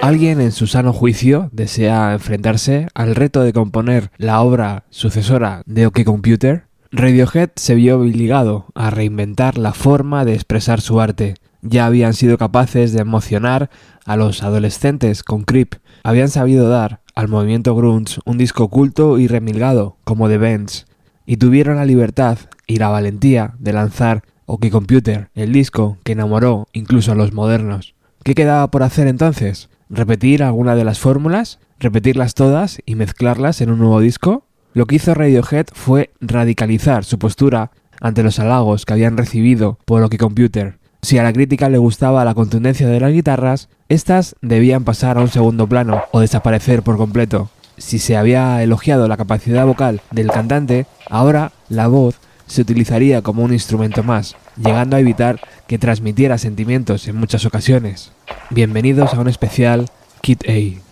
Alguien en su sano juicio desea enfrentarse al reto de componer la obra sucesora de OK Computer. Radiohead se vio obligado a reinventar la forma de expresar su arte. Ya habían sido capaces de emocionar a los adolescentes con Creep. Habían sabido dar al movimiento grunge un disco oculto y remilgado como The Bends. Y tuvieron la libertad y la valentía de lanzar OK Computer, el disco que enamoró incluso a los modernos. ¿Qué quedaba por hacer entonces? ¿Repetir alguna de las fórmulas? ¿Repetirlas todas y mezclarlas en un nuevo disco? Lo que hizo Radiohead fue radicalizar su postura ante los halagos que habían recibido por OK Computer. Si a la crítica le gustaba la contundencia de las guitarras, estas debían pasar a un segundo plano o desaparecer por completo. Si se había elogiado la capacidad vocal del cantante, ahora la voz se utilizaría como un instrumento más, llegando a evitar que transmitiera sentimientos en muchas ocasiones. Bienvenidos a un especial Kit A.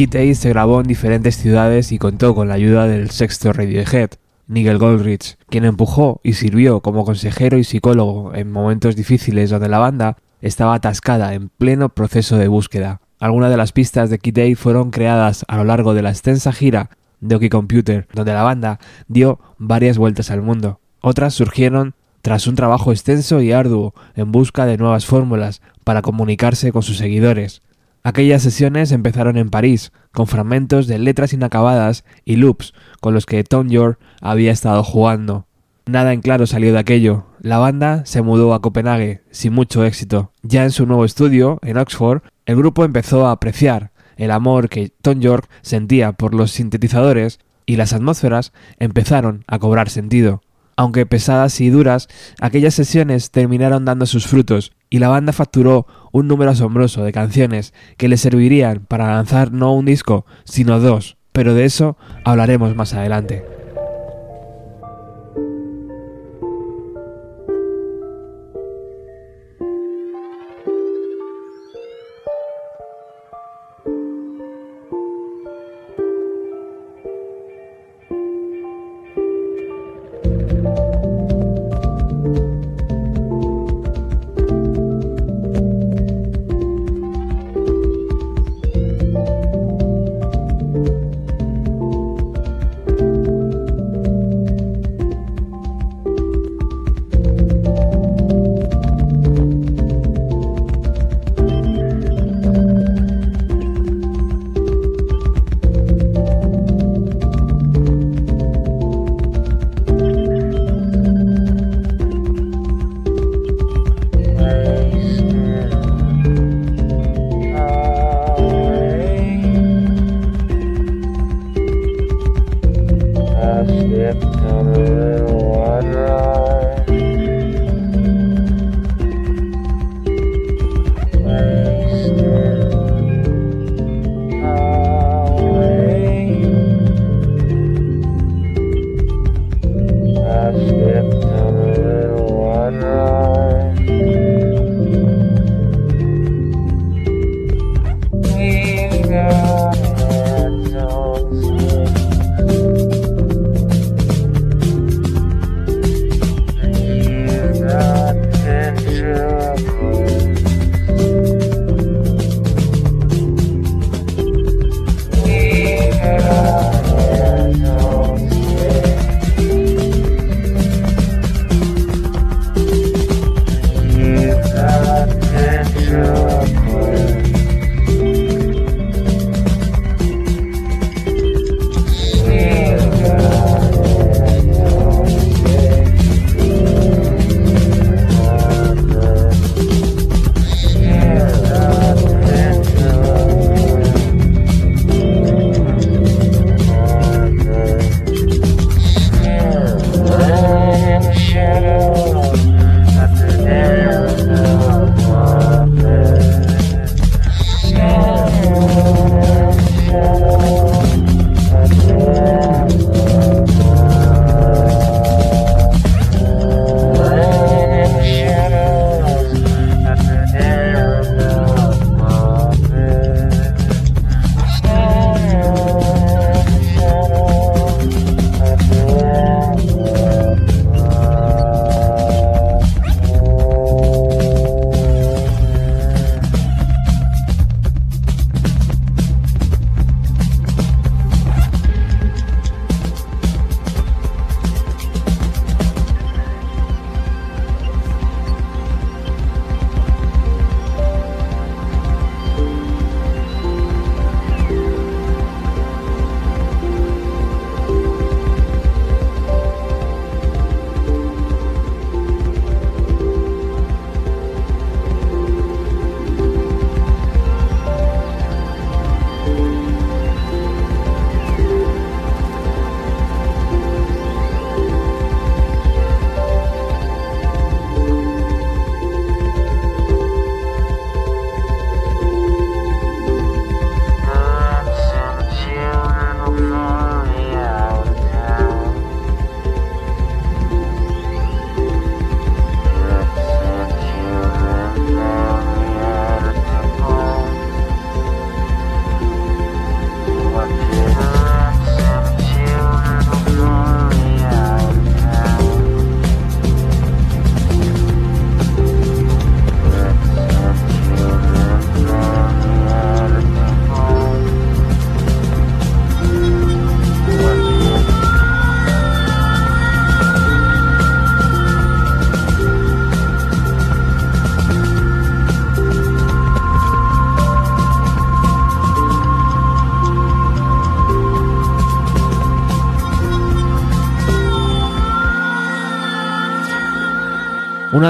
Kid A se grabó en diferentes ciudades y contó con la ayuda del sexto Radiohead, Nigel Goldrich, quien empujó y sirvió como consejero y psicólogo en momentos difíciles donde la banda estaba atascada en pleno proceso de búsqueda. Algunas de las pistas de Kid A fueron creadas a lo largo de la extensa gira de OK Computer, donde la banda dio varias vueltas al mundo. Otras surgieron tras un trabajo extenso y arduo en busca de nuevas fórmulas para comunicarse con sus seguidores. Aquellas sesiones empezaron en París, con fragmentos de letras inacabadas y loops con los que Tom York había estado jugando. Nada en claro salió de aquello. La banda se mudó a Copenhague, sin mucho éxito. Ya en su nuevo estudio, en Oxford, el grupo empezó a apreciar el amor que Tom York sentía por los sintetizadores y las atmósferas empezaron a cobrar sentido. Aunque pesadas y duras, aquellas sesiones terminaron dando sus frutos y la banda facturó un número asombroso de canciones que le servirían para lanzar no un disco, sino dos, pero de eso hablaremos más adelante.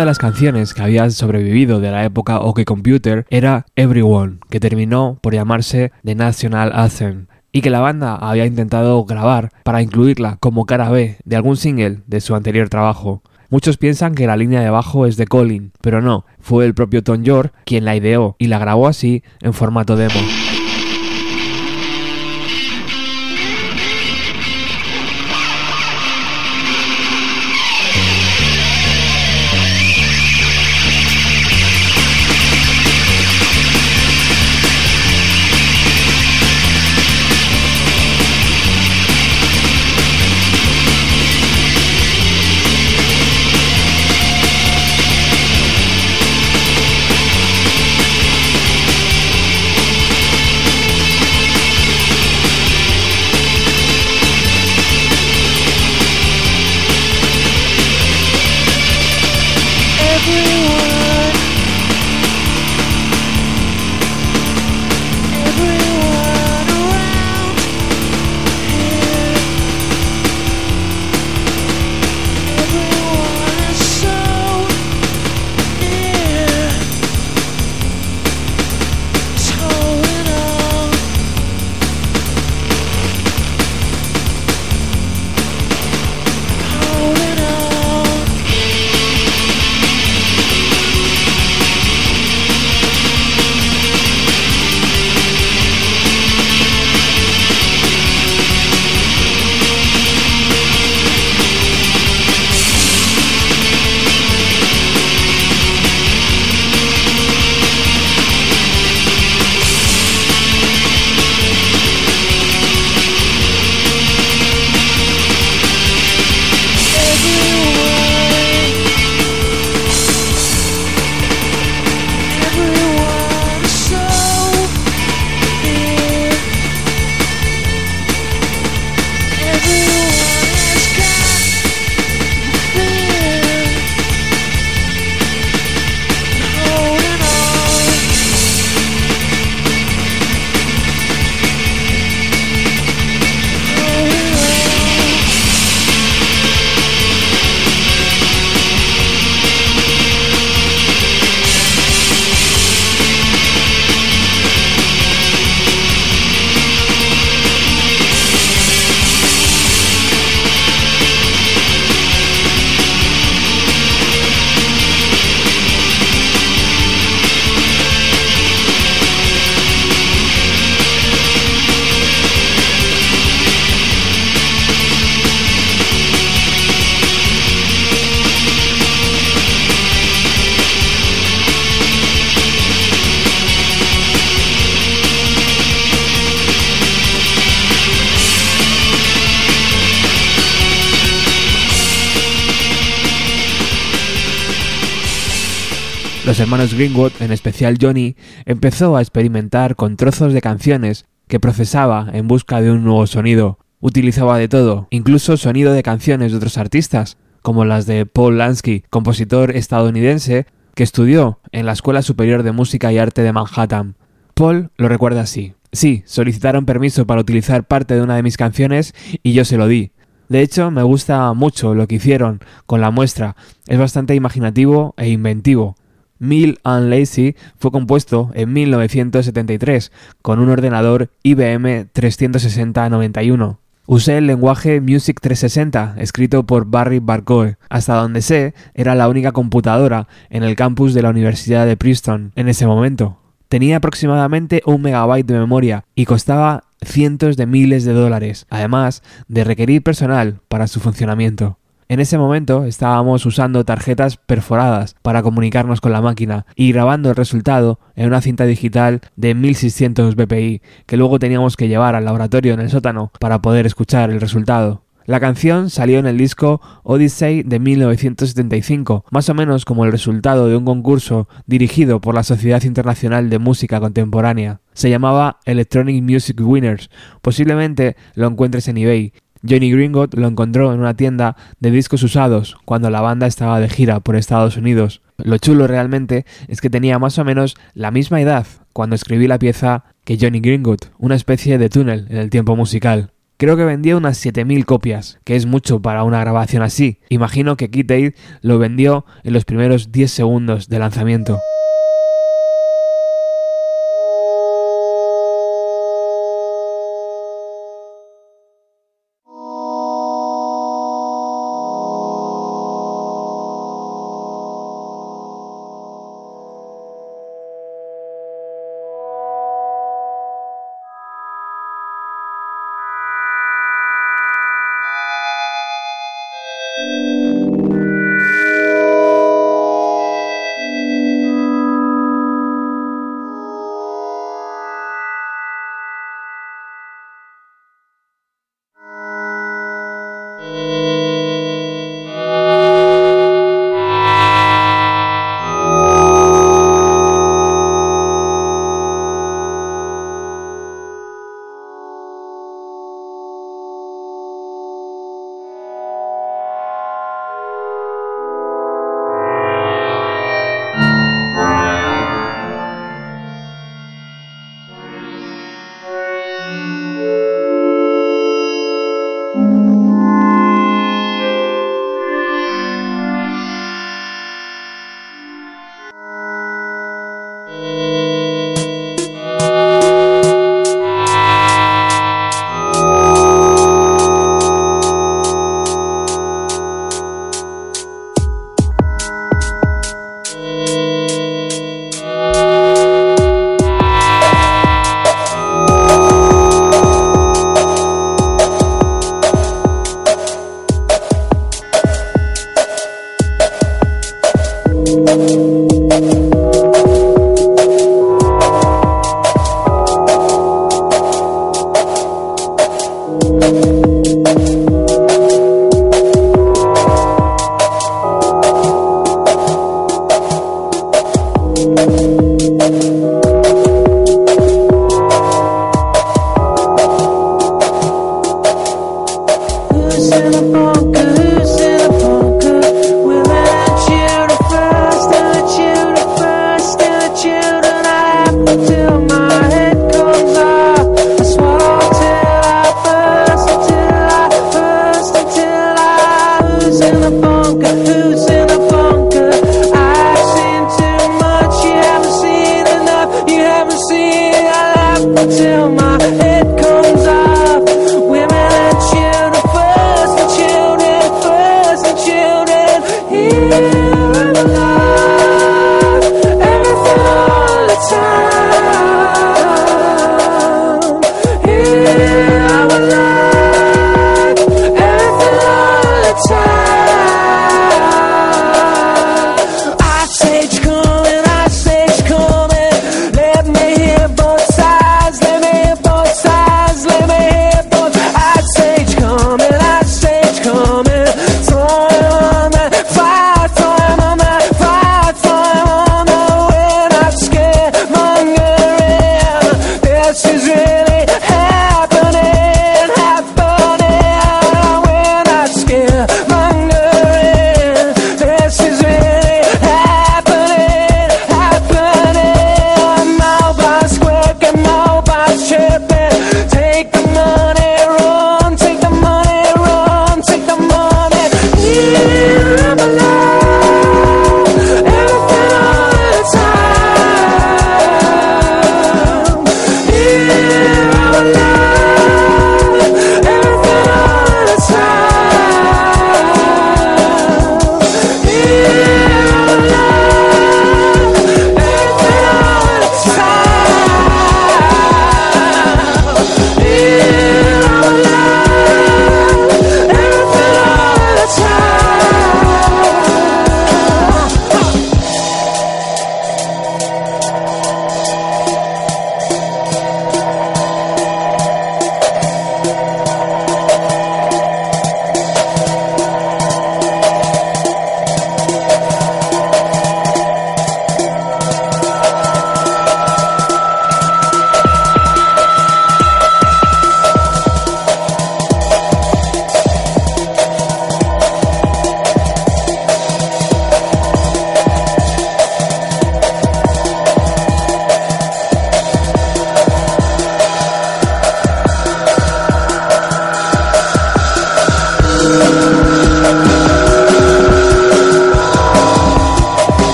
Una de las canciones que había sobrevivido de la época OK Computer era Everyone, que terminó por llamarse The National Anthem, y que la banda había intentado grabar para incluirla como cara B de algún single de su anterior trabajo. Muchos piensan que la línea de bajo es de Colin, pero no, fue el propio Tom York quien la ideó y la grabó así en formato demo. Los hermanos Greenwood, en especial Johnny, empezó a experimentar con trozos de canciones que procesaba en busca de un nuevo sonido. Utilizaba de todo, incluso sonido de canciones de otros artistas, como las de Paul Lansky, compositor estadounidense que estudió en la Escuela Superior de Música y Arte de Manhattan. Paul lo recuerda así. Sí, solicitaron permiso para utilizar parte de una de mis canciones y yo se lo di. De hecho, me gusta mucho lo que hicieron con la muestra. Es bastante imaginativo e inventivo. Mill and Lazy fue compuesto en 1973 con un ordenador IBM 360-91. Usé el lenguaje Music 360, escrito por Barry Barcoe. Hasta donde sé, era la única computadora en el campus de la Universidad de Princeton en ese momento. Tenía aproximadamente un megabyte de memoria y costaba cientos de miles de dólares, además de requerir personal para su funcionamiento. En ese momento estábamos usando tarjetas perforadas para comunicarnos con la máquina y grabando el resultado en una cinta digital de 1600 bpi que luego teníamos que llevar al laboratorio en el sótano para poder escuchar el resultado. La canción salió en el disco Odyssey de 1975, más o menos como el resultado de un concurso dirigido por la Sociedad Internacional de Música Contemporánea. Se llamaba Electronic Music Winners. Posiblemente lo encuentres en eBay Johnny Gringot lo encontró en una tienda de discos usados cuando la banda estaba de gira por Estados Unidos. Lo chulo realmente es que tenía más o menos la misma edad cuando escribí la pieza que Johnny Gringot, una especie de túnel en el tiempo musical. Creo que vendía unas 7000 copias, que es mucho para una grabación así. Imagino que Kid Aid lo vendió en los primeros 10 segundos de lanzamiento.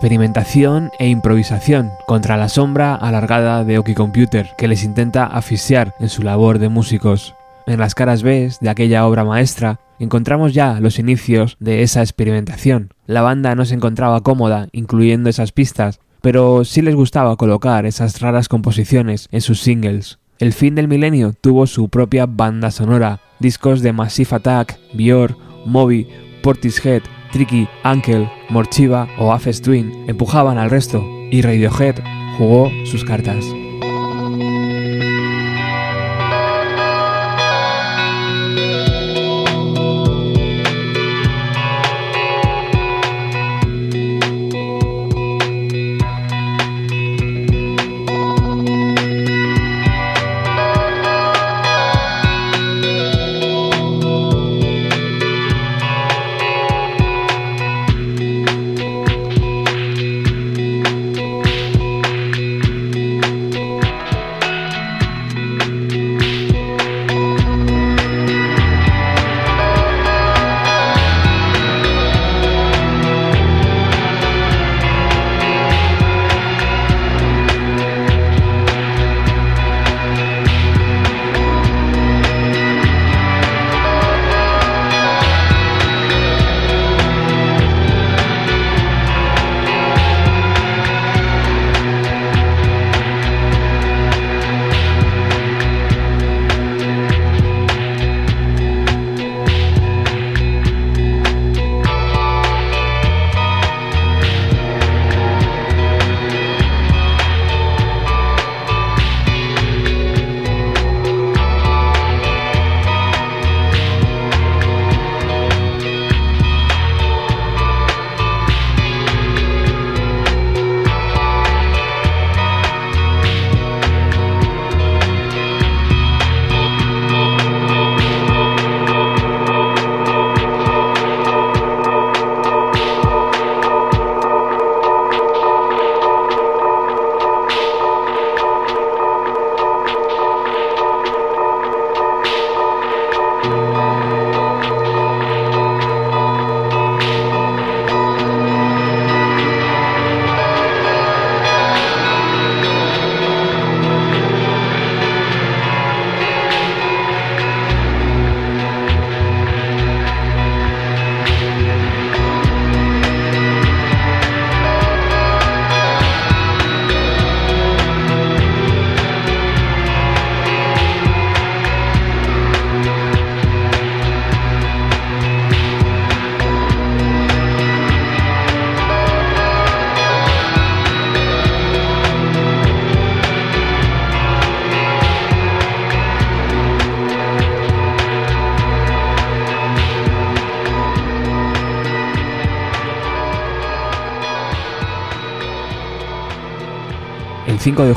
Experimentación e improvisación contra la sombra alargada de Oki Computer que les intenta asfixiar en su labor de músicos. En las caras B de aquella obra maestra encontramos ya los inicios de esa experimentación. La banda no se encontraba cómoda incluyendo esas pistas, pero sí les gustaba colocar esas raras composiciones en sus singles. El fin del milenio tuvo su propia banda sonora, discos de Massive Attack, Bior, Moby, Portishead, Tricky, Uncle, Morchiva o Afes Twin empujaban al resto y Radiohead jugó sus cartas.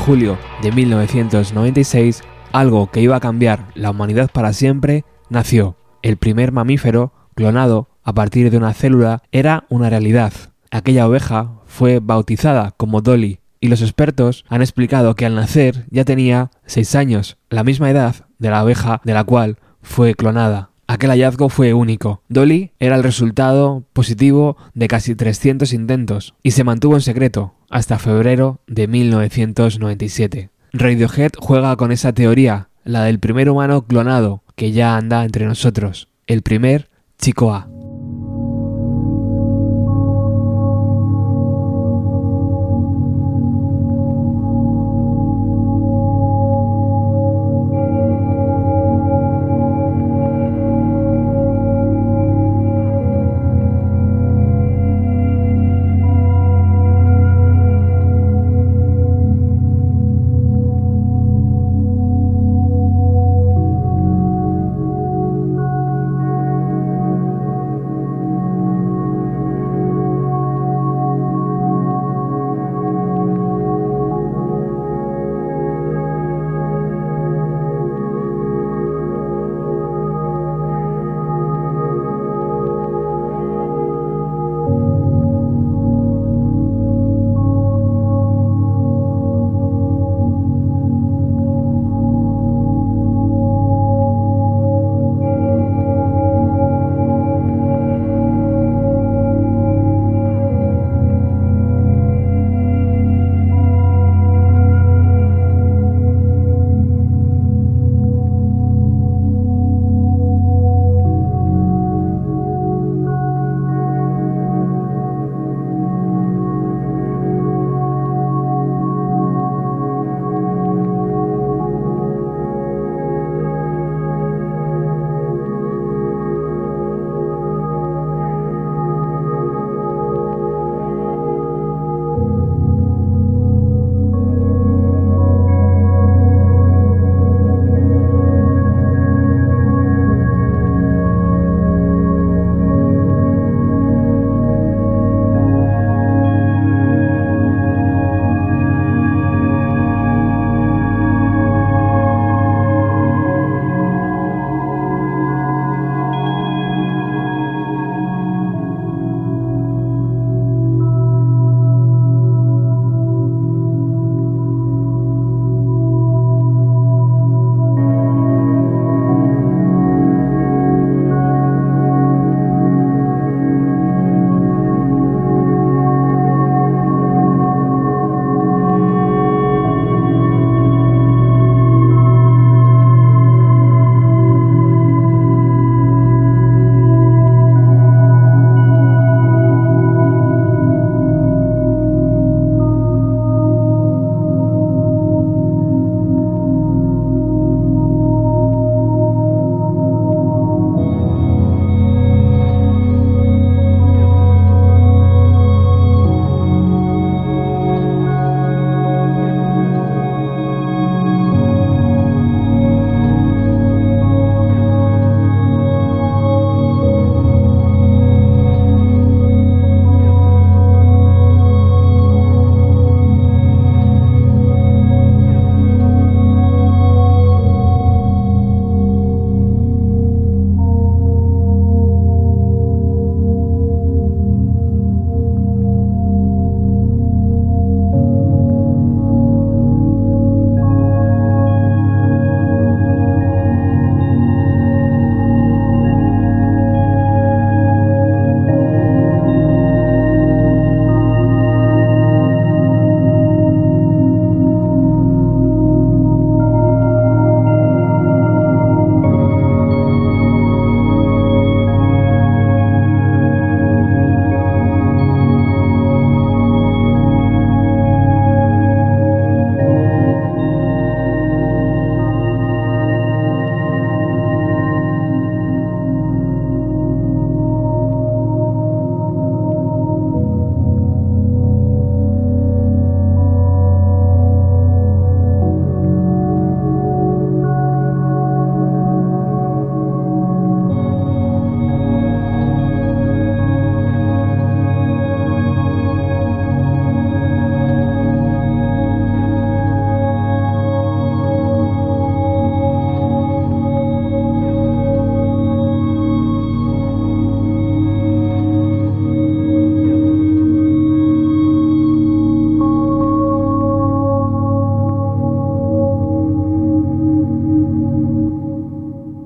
Julio de 1996, algo que iba a cambiar la humanidad para siempre, nació. El primer mamífero clonado a partir de una célula era una realidad. Aquella oveja fue bautizada como Dolly y los expertos han explicado que al nacer ya tenía 6 años, la misma edad de la oveja de la cual fue clonada. Aquel hallazgo fue único. Dolly era el resultado positivo de casi 300 intentos y se mantuvo en secreto hasta febrero de 1997. Radiohead juega con esa teoría, la del primer humano clonado que ya anda entre nosotros, el primer chico A.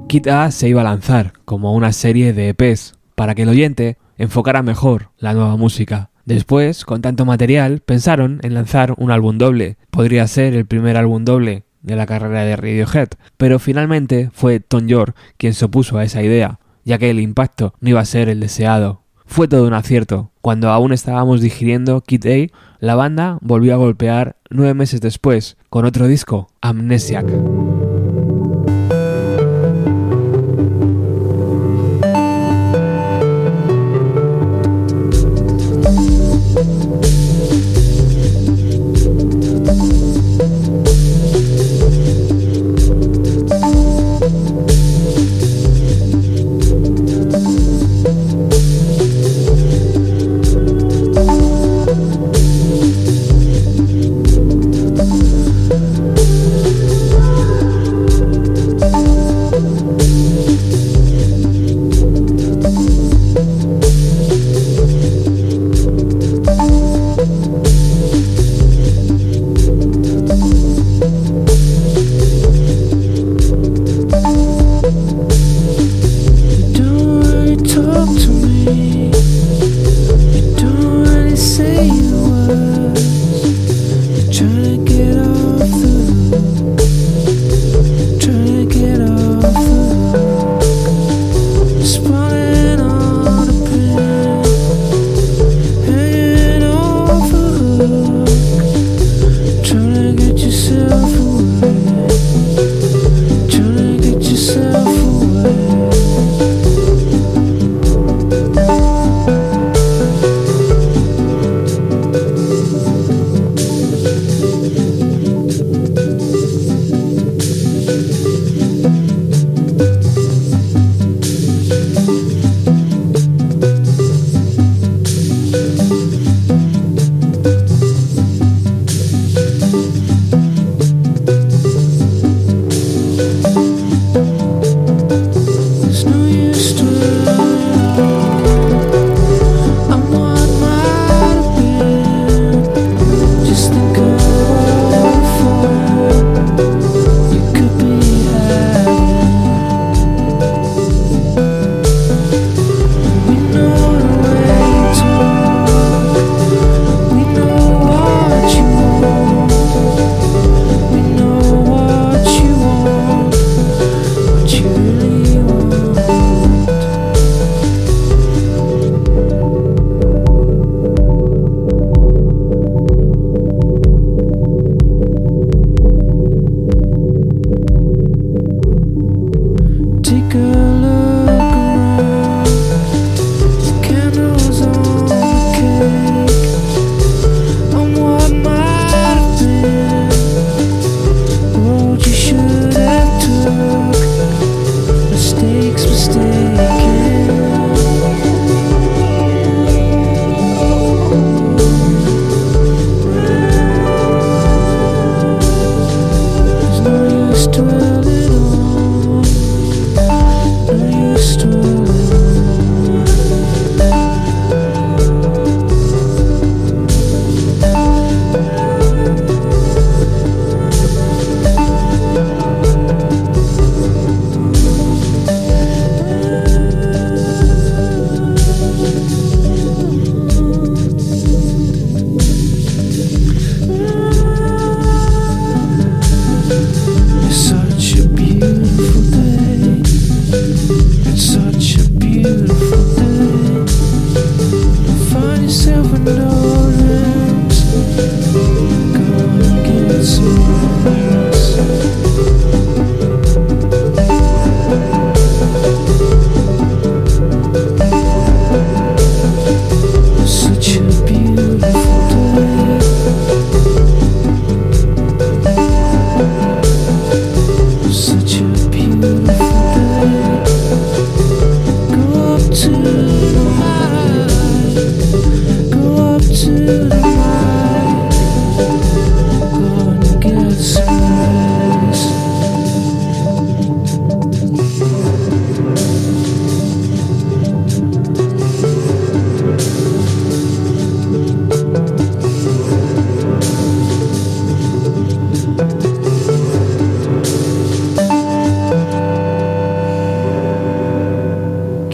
Kit A se iba a lanzar como una serie de EPs para que el oyente enfocara mejor la nueva música. Después, con tanto material, pensaron en lanzar un álbum doble. Podría ser el primer álbum doble de la carrera de Radiohead, pero finalmente fue Tom York quien se opuso a esa idea, ya que el impacto no iba a ser el deseado. Fue todo un acierto. Cuando aún estábamos digiriendo Kid A, la banda volvió a golpear nueve meses después con otro disco, Amnesiac.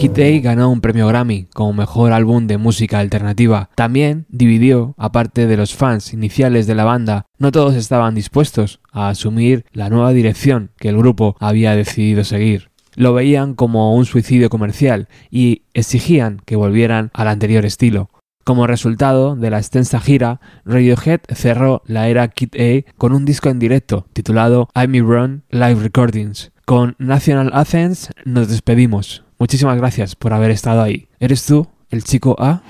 Kid A ganó un premio Grammy como mejor álbum de música alternativa. También dividió, aparte de los fans iniciales de la banda, no todos estaban dispuestos a asumir la nueva dirección que el grupo había decidido seguir. Lo veían como un suicidio comercial y exigían que volvieran al anterior estilo. Como resultado de la extensa gira, Radiohead cerró la era Kid A con un disco en directo titulado I'm Run Live Recordings. Con National Athens nos despedimos. Muchísimas gracias por haber estado ahí. ¿Eres tú el chico A?